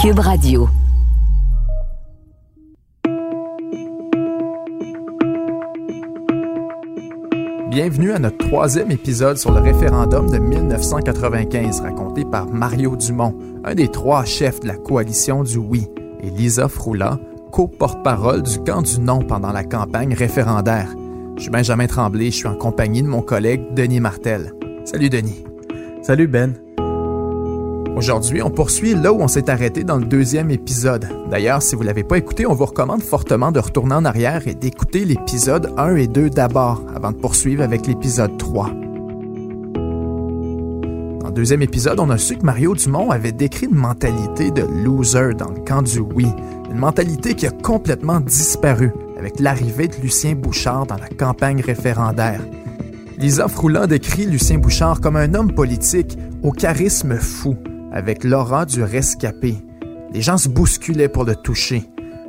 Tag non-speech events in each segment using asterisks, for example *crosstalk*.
Cube Radio. Bienvenue à notre troisième épisode sur le référendum de 1995 raconté par Mario Dumont, un des trois chefs de la coalition du oui, et Lisa Froula, co-porte-parole du camp du non pendant la campagne référendaire. Je suis Benjamin Tremblay, je suis en compagnie de mon collègue Denis Martel. Salut Denis. Salut Ben. Aujourd'hui, on poursuit là où on s'est arrêté dans le deuxième épisode. D'ailleurs, si vous ne l'avez pas écouté, on vous recommande fortement de retourner en arrière et d'écouter l'épisode 1 et 2 d'abord, avant de poursuivre avec l'épisode 3. Dans le deuxième épisode, on a su que Mario Dumont avait décrit une mentalité de loser dans le camp du oui, une mentalité qui a complètement disparu avec l'arrivée de Lucien Bouchard dans la campagne référendaire. Lisa Froulin décrit Lucien Bouchard comme un homme politique au charisme fou, avec l'aura du rescapé. Les gens se bousculaient pour le toucher.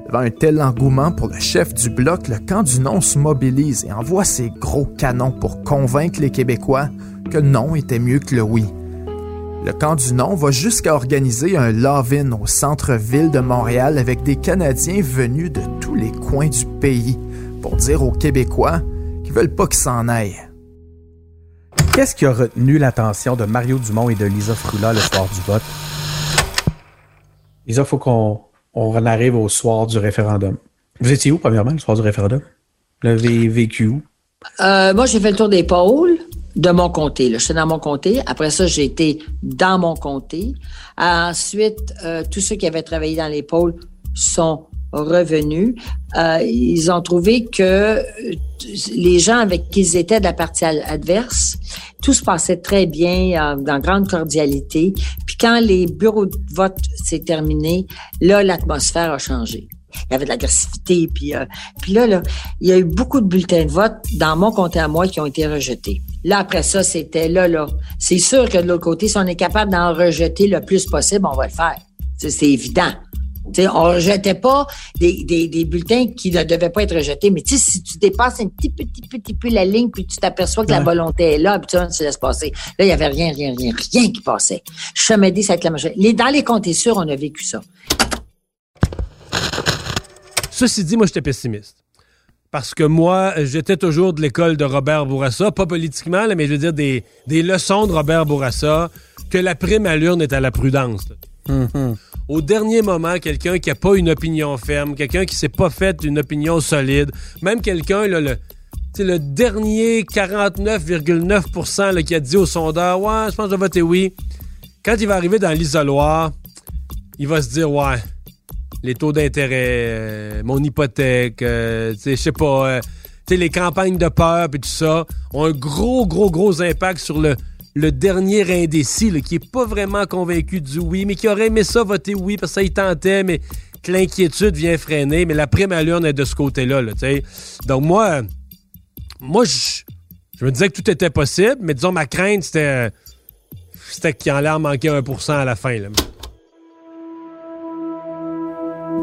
Devant un tel engouement pour le chef du bloc, le camp du non se mobilise et envoie ses gros canons pour convaincre les Québécois que non était mieux que le oui. Le camp du non va jusqu'à organiser un love-in au centre-ville de Montréal avec des Canadiens venus de tous les coins du pays pour dire aux Québécois qu'ils veulent pas qu'ils s'en aillent. Qu'est-ce qui a retenu l'attention de Mario Dumont et de Lisa Frula le soir du vote? Lisa, il faut qu'on on arrive au soir du référendum. Vous étiez où, premièrement, le soir du référendum? Vous l'avez vécu où? Euh, moi, j'ai fait le tour des pôles de mon comté. Là. J'étais dans mon comté. Après ça, j'ai été dans mon comté. Ensuite, euh, tous ceux qui avaient travaillé dans les pôles sont revenus. Euh, ils ont trouvé que euh, les gens avec qui ils étaient de la partie adverse, tout se passait très bien, euh, dans grande cordialité. Puis quand les bureaux de vote s'est terminé, là, l'atmosphère a changé. Il y avait de l'agressivité, puis, euh, puis là, là, il y a eu beaucoup de bulletins de vote dans mon comté à moi qui ont été rejetés. Là, après ça, c'était là, là. C'est sûr que de l'autre côté, si on est capable d'en rejeter le plus possible, on va le faire. C'est évident. T'sais, on ne rejetait pas des, des, des, bulletins qui ne devaient pas être rejetés. Mais si tu dépasses un petit, petit, petit peu la ligne, puis tu t'aperçois que la volonté est là, puis tu se laisse passer. Là, il n'y avait rien, rien, rien, rien qui passait. Dis, ça être la majorité. Dans les comptes sûrs, on a vécu ça. Ceci dit, moi, j'étais pessimiste. Parce que moi, j'étais toujours de l'école de Robert Bourassa, pas politiquement, mais je veux dire des, des leçons de Robert Bourassa, que la prime à l'urne est à la prudence. Au dernier moment, quelqu'un qui n'a pas une opinion ferme, quelqu'un qui s'est pas fait une opinion solide, même quelqu'un, le, le dernier 49,9% qui a dit au sondeur Ouais, je pense que je vais voter oui. Quand il va arriver dans l'isoloir, il va se dire Ouais, les taux d'intérêt, euh, mon hypothèque, euh, je sais pas, euh, les campagnes de peur et tout ça ont un gros, gros, gros impact sur le, le dernier indécis, qui est pas vraiment convaincu du oui, mais qui aurait aimé ça voter oui parce que ça tentait, mais que l'inquiétude vient freiner. Mais la prime à est de ce côté-là. Là, Donc moi, moi je, me disais que tout était possible, mais disons ma crainte, c'était, c'était qu'il en en manquer 1% à la fin.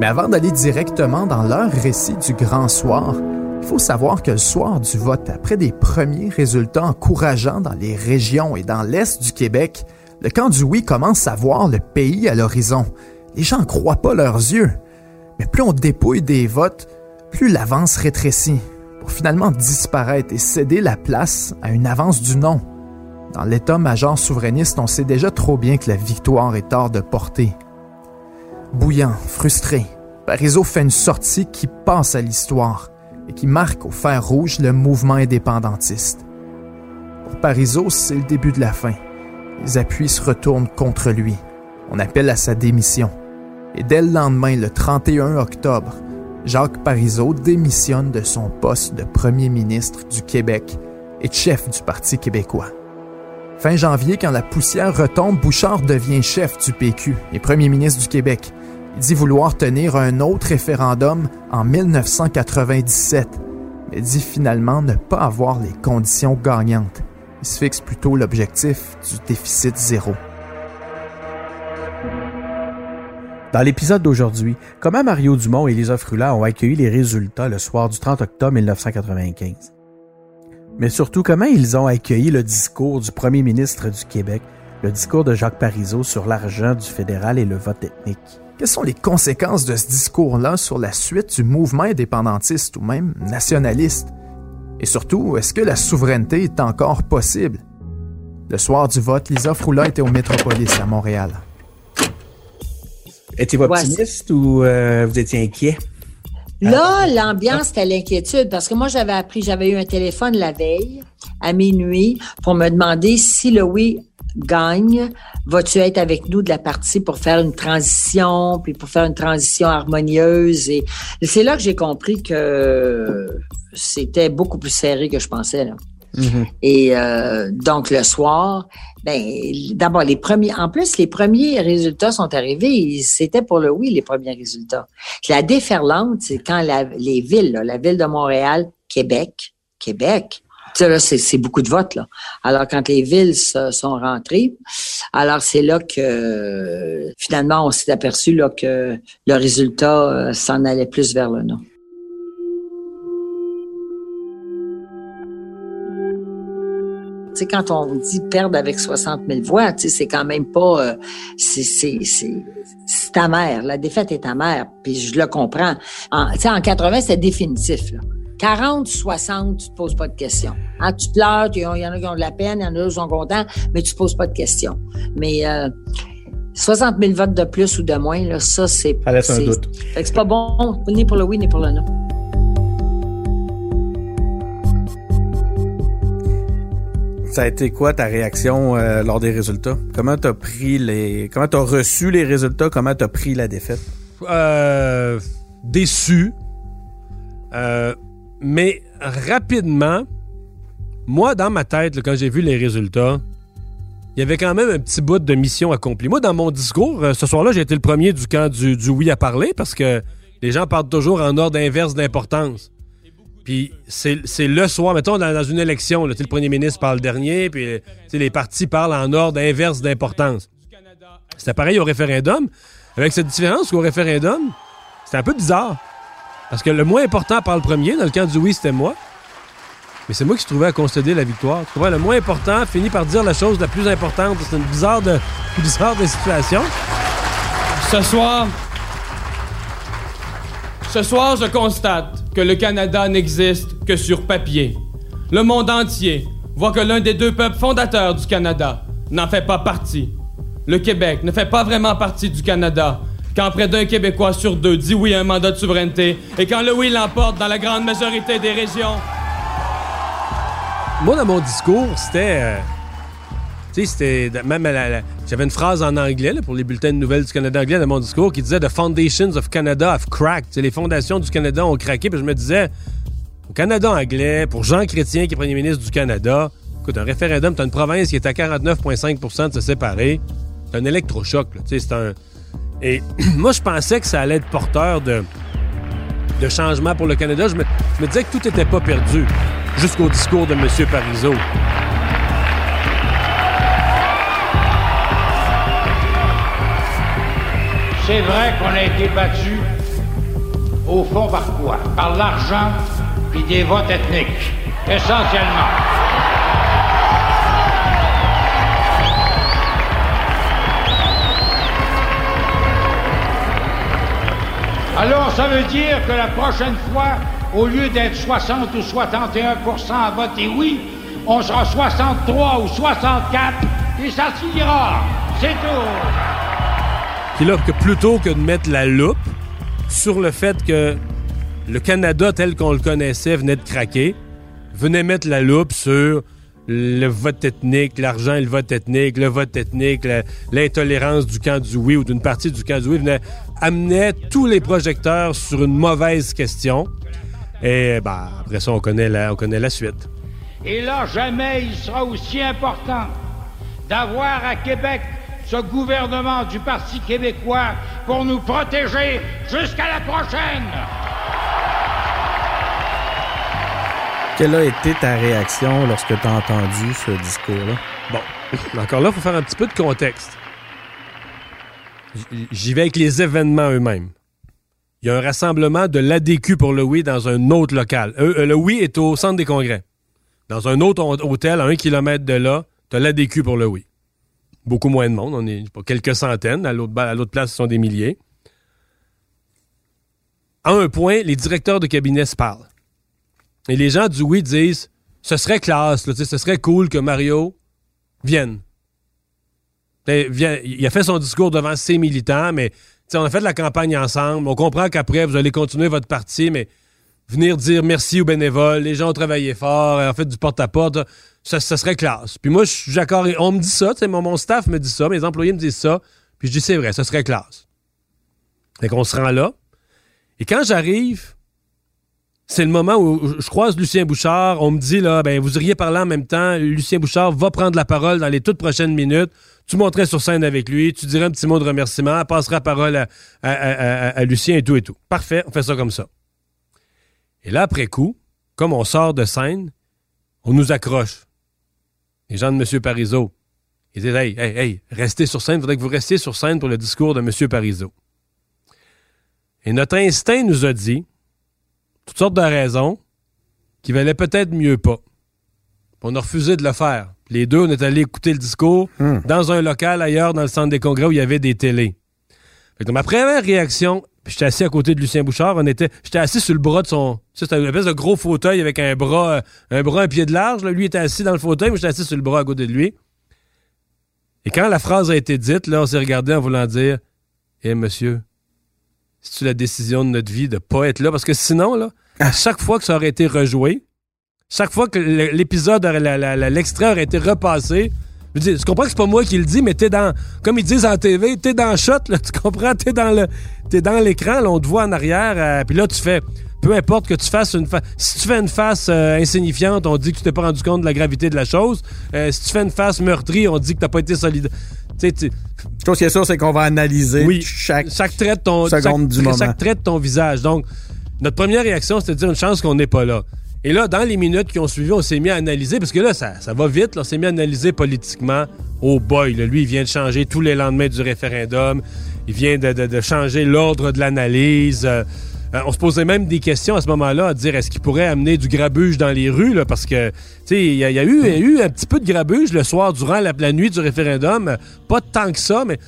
Mais avant d'aller directement dans leur récit du grand soir, il faut savoir que le soir du vote, après des premiers résultats encourageants dans les régions et dans l'Est du Québec, le camp du oui commence à voir le pays à l'horizon. Les gens ne croient pas leurs yeux. Mais plus on dépouille des votes, plus l'avance rétrécit, pour finalement disparaître et céder la place à une avance du non. Dans l'état-major souverainiste, on sait déjà trop bien que la victoire est hors de portée. Bouillant, frustré, Parizeau fait une sortie qui passe à l'histoire et qui marque au fer rouge le mouvement indépendantiste. Pour Parizeau, c'est le début de la fin. Les appuis se retournent contre lui. On appelle à sa démission. Et dès le lendemain, le 31 octobre, Jacques Parizeau démissionne de son poste de premier ministre du Québec et chef du Parti québécois. Fin janvier, quand la poussière retombe, Bouchard devient chef du PQ et premier ministre du Québec. Dit vouloir tenir un autre référendum en 1997, mais dit finalement ne pas avoir les conditions gagnantes. Il se fixe plutôt l'objectif du déficit zéro. Dans l'épisode d'aujourd'hui, comment Mario Dumont et Lisa Frula ont accueilli les résultats le soir du 30 octobre 1995. Mais surtout, comment ils ont accueilli le discours du premier ministre du Québec le discours de Jacques Parizeau sur l'argent du fédéral et le vote ethnique? Quelles sont les conséquences de ce discours-là sur la suite du mouvement indépendantiste ou même nationaliste? Et surtout, est-ce que la souveraineté est encore possible? Le soir du vote, Lisa Froula était au Métropolis à Montréal. Étiez-vous optimiste ou euh, vous étiez inquiet? Là, l'ambiance, c'était l'inquiétude parce que moi, j'avais appris, j'avais eu un téléphone la veille à minuit pour me demander si le oui gagne, vas-tu être avec nous de la partie pour faire une transition, puis pour faire une transition harmonieuse? Et c'est là que j'ai compris que c'était beaucoup plus serré que je pensais. Là. Mm-hmm. Et euh, donc le soir, ben d'abord les premiers, en plus les premiers résultats sont arrivés. C'était pour le oui les premiers résultats. La déferlante, c'est quand la, les villes, la ville de Montréal, Québec, Québec, là, c'est beaucoup de votes. Là. Alors, quand les villes sont rentrées, alors c'est là que finalement, on s'est aperçu là, que le résultat euh, s'en allait plus vers le non. quand on dit perdre avec 60 000 voix, c'est quand même pas... Euh, c'est amère. La défaite est amère, puis je le comprends. En, en 80, c'est définitif. 40, 60, tu te poses pas de questions. Hein, tu pleures, il y en a qui ont de la peine, il y en a qui sont contents, mais tu te poses pas de questions. Mais euh, 60 000 votes de plus ou de moins, là, ça, c'est... Ça laisse un doute. c'est pas bon, ni pour le oui, ni pour le non. Ça a été quoi ta réaction euh, lors des résultats? Comment t'as pris les... Comment t'as reçu les résultats? Comment t'as pris la défaite? Euh, déçu. Euh, mais rapidement, moi, dans ma tête, quand j'ai vu les résultats, il y avait quand même un petit bout de mission accomplie. Moi, dans mon discours, euh, ce soir-là, j'ai été le premier du camp du, oui à parler parce que les gens parlent toujours en ordre inverse d'importance. Puis c'est le soir, mettons, dans, une élection, le premier ministre parle dernier, puis les partis parlent en ordre inverse d'importance. C'était pareil au référendum, avec cette différence qu'au référendum, c'était un peu bizarre. Parce que le moins important parle premier. Dans le camp du oui, c'était moi. Mais c'est moi qui se trouvais à concéder la victoire. Je trouvais le moins important finit par dire la chose la plus importante. C'est une bizarre de, *laughs* bizarre de situation. Ce soir, ce soir, je constate que le Canada n'existe que sur papier. Le monde entier voit que l'un des deux peuples fondateurs du Canada n'en fait pas partie. Le Québec ne fait pas vraiment partie du Canada quand près d'un Québécois sur deux dit oui à un mandat de souveraineté et quand le oui l'emporte dans la grande majorité des régions. Moi, dans mon discours, c'était. Euh, tu sais, c'était. Même j'avais une phrase en anglais pour les bulletins de nouvelles du Canada anglais dans mon discours qui disait The foundations of Canada have cracked. les fondations du Canada ont craqué. Puis je me disais, au Canada anglais, pour Jean Chrétien, qui est premier ministre du Canada, écoute, un référendum, t'as une province qui est à 49,5% de se séparer. C'est un électrochoc. C'est un et *clears throat* moi, je pensais que ça allait être porteur de, de changement pour le Canada. Je me, disais que tout n'était pas perdu jusqu'au discours de M. Parizeau. C'est vrai qu'on a été battu au fond par quoi? Par l'argent et des votes ethniques, essentiellement. Alors, ça veut dire que la prochaine fois, au lieu d'être 60 ou 61% à voter oui, on sera 63 ou 64 et ça s'ira. C'est tout. Puis là, que plutôt que de mettre la loupe sur le fait que le Canada tel qu'on le connaissait venait de craquer, venait mettre la loupe sur le vote ethnique, l'argent et le vote ethnique, le vote ethnique, l'intolérance du camp du oui ou d'une partie du camp du oui venait, amenait tous les projecteurs sur une mauvaise question. Et bah, après ça, on connaît, la, on connaît la suite. Et là, jamais il sera aussi important d'avoir à Québec ce gouvernement du Parti québécois pour nous protéger jusqu'à la prochaine. Quelle a été ta réaction lorsque tu as entendu ce discours-là? Bon, *laughs* encore là, il faut faire un petit peu de contexte. J'y vais avec les événements eux-mêmes. Il y a un rassemblement de l'ADQ pour le oui dans un autre local. Euh, euh, le oui est au centre des congrès. Dans un autre hôtel, à un kilomètre de là, tu as l'ADQ pour le oui. beaucoup moins de monde. On est pas quelques centaines. À l'autre, place, ce sont des milliers. À un point, les directeurs de cabinet se parlent. Et les gens du oui disent ce serait classe, ce serait cool que Mario vienne. Il a fait son discours devant ses militants, mais on a fait de la campagne ensemble. On comprend qu'après, vous allez continuer votre parti, mais venir dire merci aux bénévoles, les gens ont travaillé fort, en fait du porte-à-porte, ça, serait classe. Puis moi, je suis d'accord, on me dit ça, mon staff me dit ça, mes employés me disent ça, puis je dis c'est vrai, ça serait classe. Fait qu'on se rend là. Et quand j'arrive, c'est le moment où je croise Lucien Bouchard. On me dit, là, ben, vous iriez parler en même temps. Lucien Bouchard va prendre la parole dans les toutes prochaines minutes. Tu monterais sur scène avec lui. Tu dirais un petit mot de remerciement. Passera la parole à, Lucien et tout et tout. Parfait. On fait ça comme ça. Et là, après coup, comme on sort de scène, on nous accroche. Les gens de M. Parizeau. Ils disent, hey, hey, hey, restez sur scène. Il faudrait que vous restiez sur scène pour le discours de M. Parizeau. Et notre instinct nous a dit, toutes sortes de raisons, qu'il valait peut-être mieux pas. On a refusé de le faire. Les deux, on est allés écouter le discours dans un local ailleurs, dans le centre des congrès où il y avait des télés. Fait que ma première réaction, j'étais assis à côté de Lucien Bouchard, on était, j'étais assis sur le bras de son, c'était une espèce de gros fauteuil avec un bras, euh, un bras un pied de large. là. Lui était assis dans le fauteuil, moi j'étais assis sur le bras à côté de lui. Et quand la phrase a été dite, là, on s'est regardé en voulant dire, eh monsieur, c'est-tu la décision de notre vie de pas être là? Parce que sinon, là, à chaque fois que ça aurait été rejoué, chaque fois que l'épisode, l'extrait aurait été repassé, je tu comprends que c'est pas moi qui le dis, mais t'es dans, comme ils disent en TV, t'es dans le shot, là, tu comprends? T'es dans le, t'es dans l'écran, on te voit en arrière, euh, puis là, tu fais, peu importe que tu fasses une face, si tu fais une face euh, insignifiante, on dit que tu t'es pas rendu compte de la gravité de la chose. Euh, si tu fais une face meurtrie, on dit que t'as pas été solide. Tu sais, tu- Chose qui est sûre, c'est qu'on va analyser oui, chaque. chaque trait de ton seconde chaque, du moment. chaque trait de ton visage. Donc, notre première réaction, c'était de dire une chance qu'on n'est pas là. Et là, dans les minutes qui ont suivi, on s'est mis à analyser, parce que là, ça, ça va vite, on s'est mis à analyser politiquement. Oh boy, lui, il vient de changer tous les lendemains du référendum. Il vient de, changer l'ordre de l'analyse. Euh, euh, on se posait même des questions à ce moment-là, à dire est-ce qu'il pourrait amener du grabuge dans les rues, là, parce que, tu sais, il y, a- eu, y a eu un petit peu de grabuge le soir durant la, nuit du référendum. Pas tant que ça, mais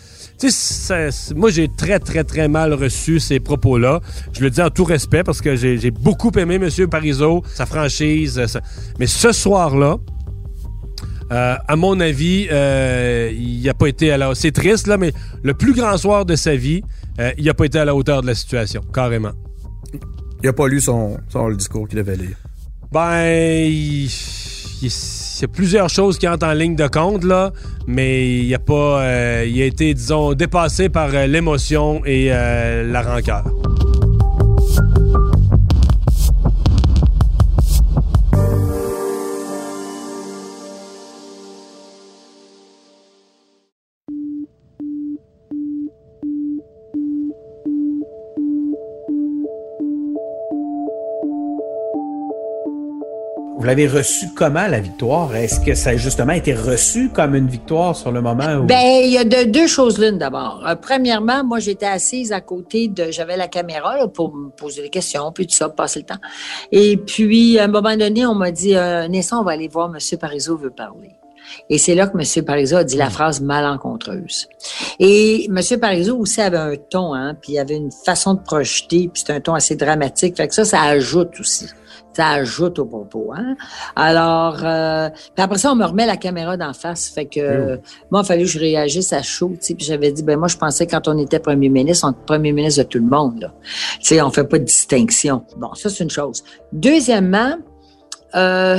ça- moi, j'ai très, très, très mal reçu ces propos-là. Je le dis en tout respect parce que j'ai beaucoup aimé M. Parizeau, sa franchise. euh, Mais ce soir-là, euh, à mon avis, euh, il n'a pas été à la C'est triste, là, mais le plus grand soir de sa vie, euh, il n'a pas été à la hauteur de la situation, carrément. Il a pas lu son, son le discours qu'il devait lire. Ben, il, il- y a plusieurs choses qui entrent en ligne de compte, là, mais il a pas. euh, il a été, disons, dépassé par euh, l'émotion et euh, la rancœur. L'avez reçu comment, la victoire? Est-ce que ça a justement été reçu comme une victoire sur le moment où... Ben, il y a de- deux choses l'une d'abord. Euh, premièrement, moi, j'étais assise à côté de, j'avais la caméra là, pour me poser des questions, puis tout ça, passer le temps. Et puis, à un moment donné, on m'a dit, euh, on va aller voir M. Parizeau veut parler. Et c'est là que M. Parizeau a dit la phrase malencontreuse. Et M. Parizeau aussi avait un ton, hein, puis il avait une façon de projeter, puis c'est un ton assez dramatique. Fait que ça, ça ajoute aussi. Ça ajoute au propos. Hein? Alors, euh, puis après ça, on me remet la caméra d'en face. Fait que euh, moi, il fallait que je réagisse à chaud. Puis j'avais dit, ben moi, je pensais quand on était premier ministre, on était premier ministre de tout le monde. Là. Tu sais, on fait pas de distinction. Bon, ça, c'est une chose. Deuxièmement, euh,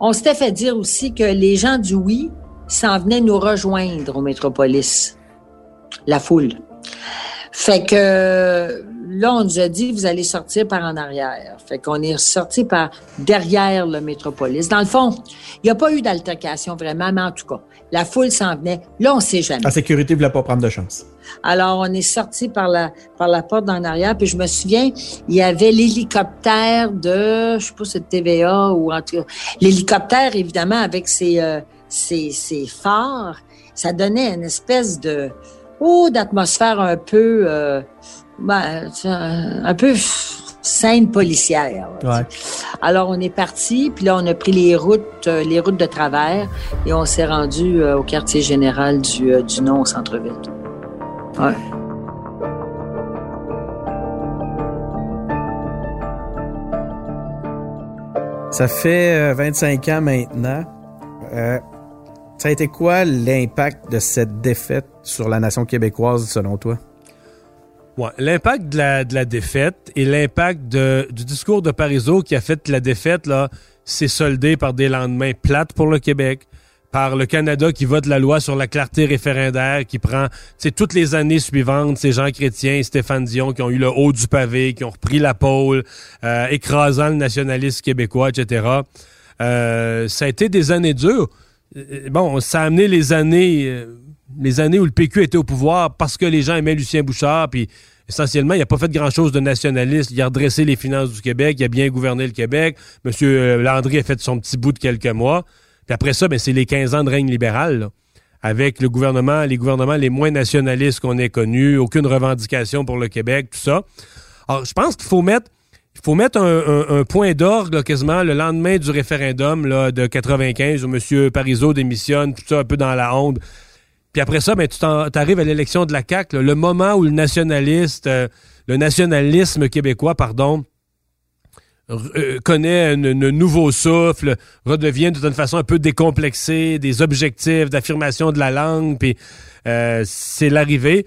on s'était fait dire aussi que les gens du oui s'en venaient nous rejoindre au Métropolis, la foule. Fait que là, on nous a dit, vous allez sortir par en arrière. Fait qu'on est sorti par derrière le Métropolis. Dans le fond, il n'y a pas eu d'altercation vraiment, mais en tout cas, la foule s'en venait. Là, on sait jamais. La sécurité ne voulait pas prendre de chance. Alors, on est sorti par la, par la porte d'en arrière. Puis je me souviens, il y avait l'hélicoptère de, je sais pas, si c'est TVA ou en tout cas, l'hélicoptère, évidemment, avec ses, euh, ses, ses phares. Ça donnait une espèce de, oh, d'atmosphère un peu, euh, ben, un, un peu scène policière. Ouais. Alors on est parti, puis là on a pris les routes, euh, les routes de travers, et on s'est rendu euh, au quartier général du, du non au centre-ville. Ouais. Ça fait euh, 25 ans maintenant. Euh, ça a été quoi l'impact de cette défaite sur la nation québécoise, selon toi? Ouais, l'impact de la, de la défaite et l'impact du discours de Parizeau qui a fait que la défaite, là, s'est soldée par des lendemains plates pour le Québec, par le Canada qui vote la loi sur la clarté référendaire, qui prend, toutes les années suivantes, ces gens chrétiens, Stéphane Dion, qui ont eu le haut du pavé, qui ont repris la pôle, euh, écrasant le nationalisme québécois, etc. Euh, ça a été des années dures. Euh, Bon, ça a amené les années, euh, les années où le PQ était au pouvoir parce que les gens aimaient Lucien Bouchard, puis essentiellement, il n'a pas fait grand-chose de nationaliste. Il a redressé les finances du Québec, il a bien gouverné le Québec. Monsieur euh, Landry a fait son petit bout de quelques mois. Puis après ça, ben, c'est les 15 ans de règne libéral, avec le gouvernement, les gouvernements les moins nationalistes qu'on ait connus, aucune revendication pour le Québec, tout ça. Alors, je pense qu'il faut mettre un, point d'orgue quasiment le lendemain du référendum de 95 où M. Parizeau démissionne, tout ça un peu dans la honte. Puis après ça, ben, tu arrives à l'élection de la CAQ, le moment où le nationaliste, euh, le nationalisme québécois, pardon, euh, connaît un, nouveau souffle, redevient d'une façon un peu décomplexé, des objectifs d'affirmation de la langue, puis euh, c'est l'arrivée,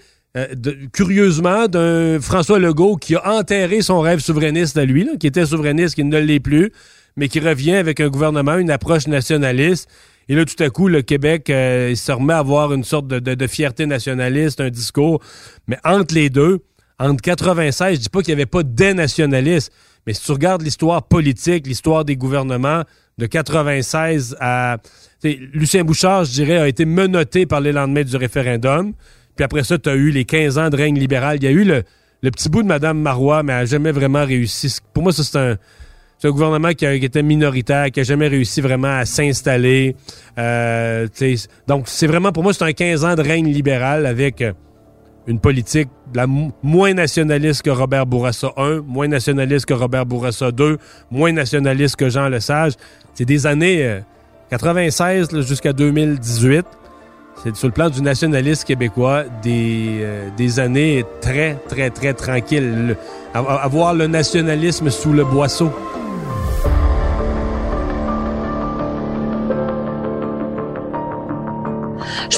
curieusement, d'un François Legault qui a enterré son rêve souverainiste à lui, qui était souverainiste, qui ne l'est plus, mais qui revient avec un gouvernement, une approche nationaliste. Et là, tout à coup, le Québec euh, il se remet à avoir une sorte de, fierté nationaliste, un discours. Mais entre les deux, entre 96, je dis pas qu'il n'y avait pas des nationalistes, mais si tu regardes l'histoire politique, l'histoire des gouvernements de 96 à... Lucien Bouchard, je dirais, a été menotté par les lendemains du référendum. Puis après ça, tu as eu les 15 ans de règne libéral. Il y a eu le, le petit bout de Mme Marois, mais elle n'a jamais vraiment réussi. Pour moi, ça, c'est un... C'est un gouvernement qui, a- était minoritaire, qui n'a jamais réussi vraiment à s'installer. Euh, donc, c'est vraiment, pour moi, c'est un 15 ans de règne libéral avec euh, une politique la mo- moins nationaliste que Robert Bourassa 1, moins nationaliste que Robert Bourassa 2, moins nationaliste que Jean Lesage. C'est des années euh, 96 là, jusqu'à 2018. C'est sur le plan du nationalisme québécois des, euh, des années très, très, très tranquilles. Le- a- a- avoir le nationalisme sous le boisseau.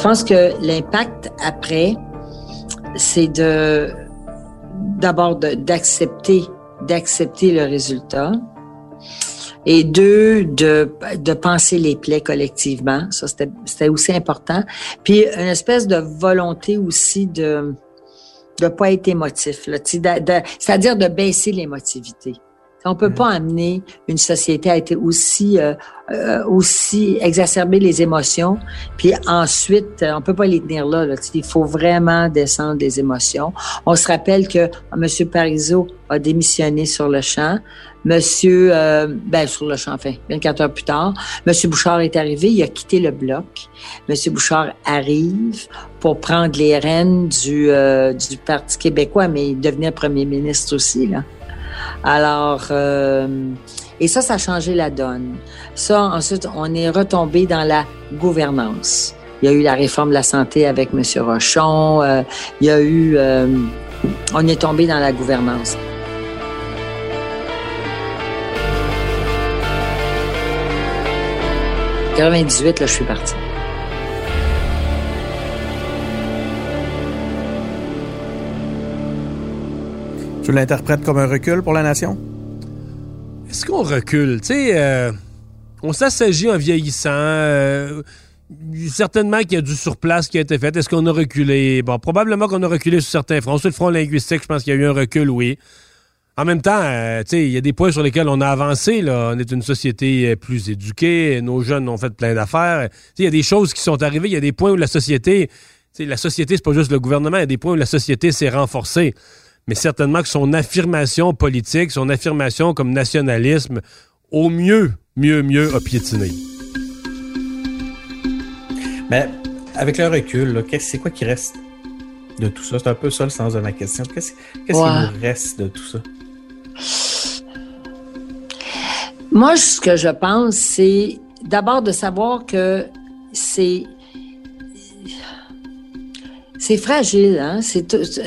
Pense que l'impact après, c'est de d'abord d'accepter d'accepter le résultat et deux de de penser les plaies collectivement. Ça c'était aussi important. Puis une espèce de volonté aussi de de pas être émotif, c'est-à-dire de baisser l'émotivité. On peut pas amener une société à être aussi euh, euh, aussi exacerber les émotions, puis ensuite euh, on peut pas les tenir là. là. Il faut vraiment descendre les émotions. On se rappelle que M. Parizeau a démissionné sur le champ. Monsieur, euh, ben sur le champ, enfin, 24 heures plus tard, Monsieur Bouchard est arrivé, il a quitté le bloc. Monsieur Bouchard arrive pour prendre les rênes du, euh, du Parti québécois, mais il devenait premier ministre aussi, là. Alors, euh, et ça, ça a changé la donne. Ça, ensuite, on est retombé dans la gouvernance. Il y a eu la réforme de la santé avec M. Rochon. euh, il y a eu... euh, on est tombé dans la gouvernance. En 98, là, je suis partie. Tu l'interprètes comme un recul pour la nation? Est-ce qu'on recule? Tu sais, euh, on s'assagit en vieillissant. euh, certainement qu'il y a du surplace qui a été fait. Est-ce qu'on a reculé? Bon, probablement qu'on a reculé sur certains fronts. Sur le front linguistique, je pense qu'il y a eu un recul, oui. En même temps, euh, il y a des points sur lesquels on a avancé. Là. On est une société euh, plus éduquée. Nos jeunes ont fait plein d'affaires. Il y a des choses qui sont arrivées. Il y a des points où la société... La société, c'est pas juste le gouvernement. Il y a des points où la société s'est renforcée. Mais certainement que son affirmation politique, son affirmation comme nationalisme, au mieux, mieux, mieux, a piétiné. Mais avec le recul, c'est quoi qui reste? de tout ça? C'est un peu ça le sens de ma question. Qu'est-ce Ouais. qui nous reste de tout ça? Moi, ce que je pense, c'est d'abord de savoir que c'est c'est fragile, hein? C'est tout-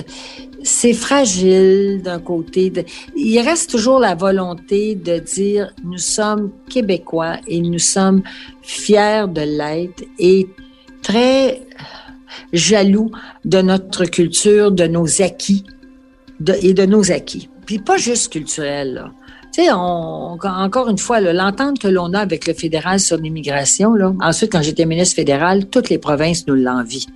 c'est fragile d'un côté. Il reste toujours la volonté de dire nous sommes québécois et nous sommes fiers de l'être et très jaloux de notre culture, de nos acquis et de nos acquis. Puis pas juste culturel, là. On, encore une fois, l'entente que l'on a avec le fédéral sur l'immigration, ensuite, quand j'étais ministre fédéral, toutes les provinces nous l'envient.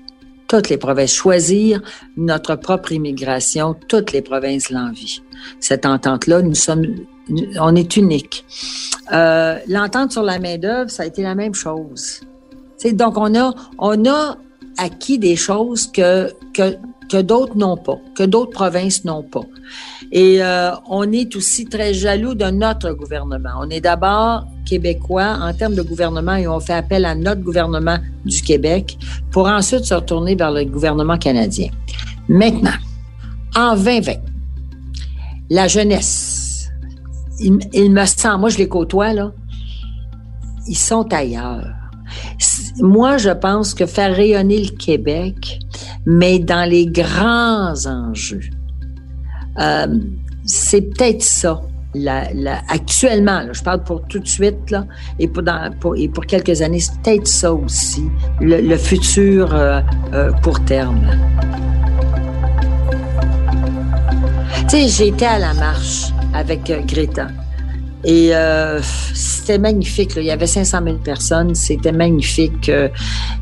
Toutes les provinces. Choisir notre propre immigration, toutes les provinces l'envient. Cette entente-là, nous sommes, on est unique. Euh, L'entente sur la main-d'œuvre, ça a été la même chose. Donc, on a, on a acquis des choses que, que, que d'autres n'ont pas, que d'autres provinces n'ont pas. Et euh, on est aussi très jaloux de notre gouvernement. On est d'abord québécois en termes de gouvernement et on fait appel à notre gouvernement du Québec pour ensuite se retourner vers le gouvernement canadien. Maintenant, en 2020, la jeunesse, il, me semble, moi je les côtoie, là, ils sont ailleurs. Moi, je pense que faire rayonner le Québec, mais dans les grands enjeux, euh, c'est peut-être ça. Actuellement, je parle pour tout de suite là, et, pour quelques années, c'est peut-être ça aussi, le, futur euh, euh, court terme. Tu sais, été à la marche avec euh, Greta. Et euh, c'était magnifique. Là. Il y avait 500 000 personnes. C'était magnifique. Euh,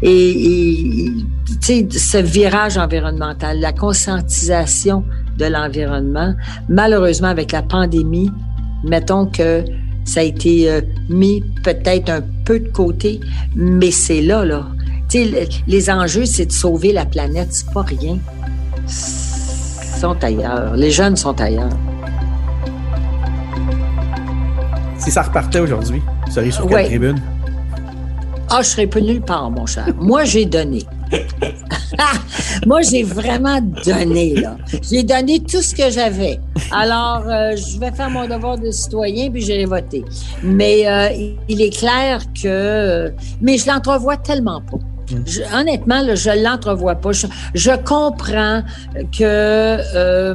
et tu sais, ce virage environnemental, la conscientisation de l'environnement, malheureusement, avec la pandémie, mettons que ça a été euh, mis peut-être un peu de côté, mais c'est là, là. Les, les enjeux, c'est de sauver la planète. C'est pas rien. Ils sont ailleurs. Les jeunes sont ailleurs. Si ça repartait aujourd'hui, vous seriez sur quelle tribune? Ah, je serais peu nulle part, mon cher. Moi, j'ai donné. *laughs* Moi, j'ai vraiment donné, là. J'ai donné tout ce que j'avais. Alors, euh, je vais faire mon devoir de citoyen, puis j'irai voter. Mais euh, il- il est clair que... Mais je l'entrevois tellement pas. Honnêtement, là, je l'entrevois pas. Je, comprends que euh,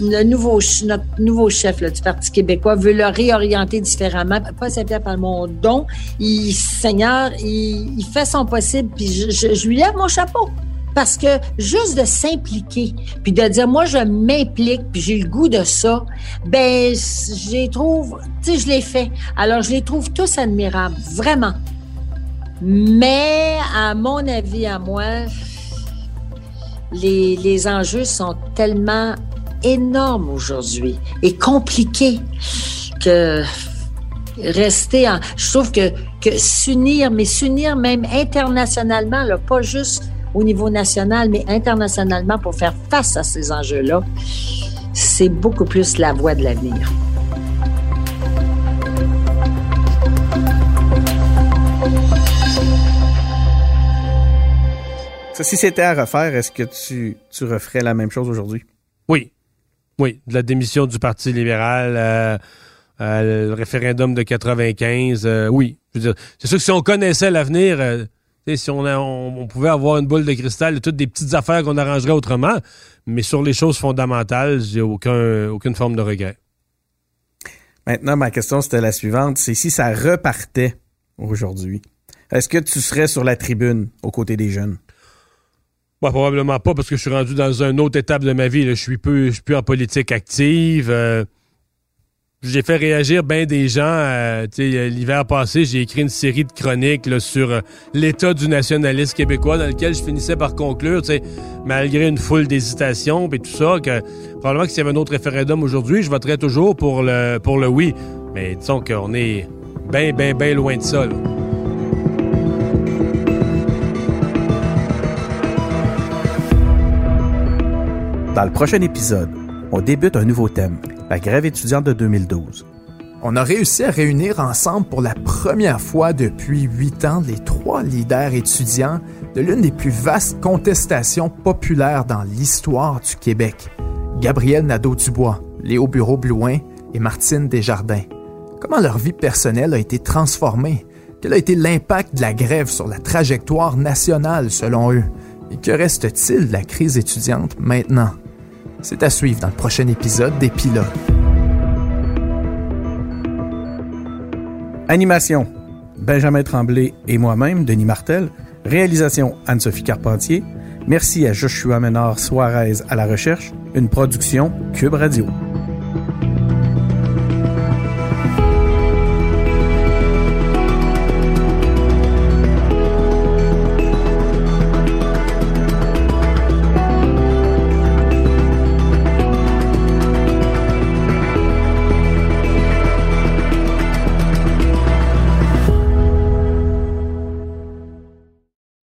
le nouveau, notre nouveau chef là, du Parti québécois veut le réorienter différemment. Pas Saint-Pierre Palmondon, il, Seigneur, il, il fait son possible, puis je, je- lui lève mon chapeau. Parce que juste de s'impliquer, puis de dire, moi, je m'implique, puis j'ai le goût de ça, ben, je les trouve, tu sais, je l'ai fait. Alors, je les trouve tous admirables, vraiment. Mais, à mon avis, à moi, les, les enjeux sont tellement énormes aujourd'hui et compliqués que rester en. Je trouve que, que s'unir, mais s'unir même internationalement, là, pas juste au niveau national, mais internationalement pour faire face à ces enjeux-là, c'est beaucoup plus la voie de l'avenir. Ça, si c'était à refaire, est-ce que tu, tu referais la même chose aujourd'hui? Oui. Oui. De la démission du Parti libéral, euh, euh, le référendum de 95, euh, oui. C'est sûr que si on connaissait l'avenir, euh, si on, a- on, on pouvait avoir une boule de cristal et toutes des petites affaires qu'on arrangerait autrement, mais sur les choses fondamentales, j'ai aucun, aucune forme de regret. Maintenant, ma question, c'était la suivante. C'est si ça repartait aujourd'hui, est-ce que tu serais sur la tribune aux côtés des jeunes? Moi, probablement pas, parce que je suis rendu dans une autre étape de ma vie. Je suis peu, je suis plus en politique active. euh, j'ai fait réagir bien des gens. euh, L'hiver passé, j'ai écrit une série de chroniques sur euh, l'état du nationalisme québécois, dans lequel je finissais par conclure, malgré une foule d'hésitations et tout ça, que probablement que s'il y avait un autre référendum aujourd'hui, je voterais toujours pour le, pour le oui. Mais disons qu'on est bien, bien, bien loin de ça. là. Dans le prochain épisode, on débute un nouveau thème, la grève étudiante de 2012. On a réussi à réunir ensemble pour la première fois depuis huit ans les trois leaders étudiants de l'une des plus vastes contestations populaires dans l'histoire du Québec. Gabriel Nadeau-Dubois, Léo Bureau-Blouin et Martine Desjardins. Comment leur vie personnelle a été transformée? Quel a été l'impact de la grève sur la trajectoire nationale selon eux? Et que reste-t-il de la crise étudiante maintenant? C'est à suivre dans le prochain épisode des Pilotes. Animation Benjamin Tremblay et moi-même, Denis Martel. Réalisation Anne-Sophie Carpentier. Merci à Joshua Ménard Suarez à la recherche. Une production Cube Radio.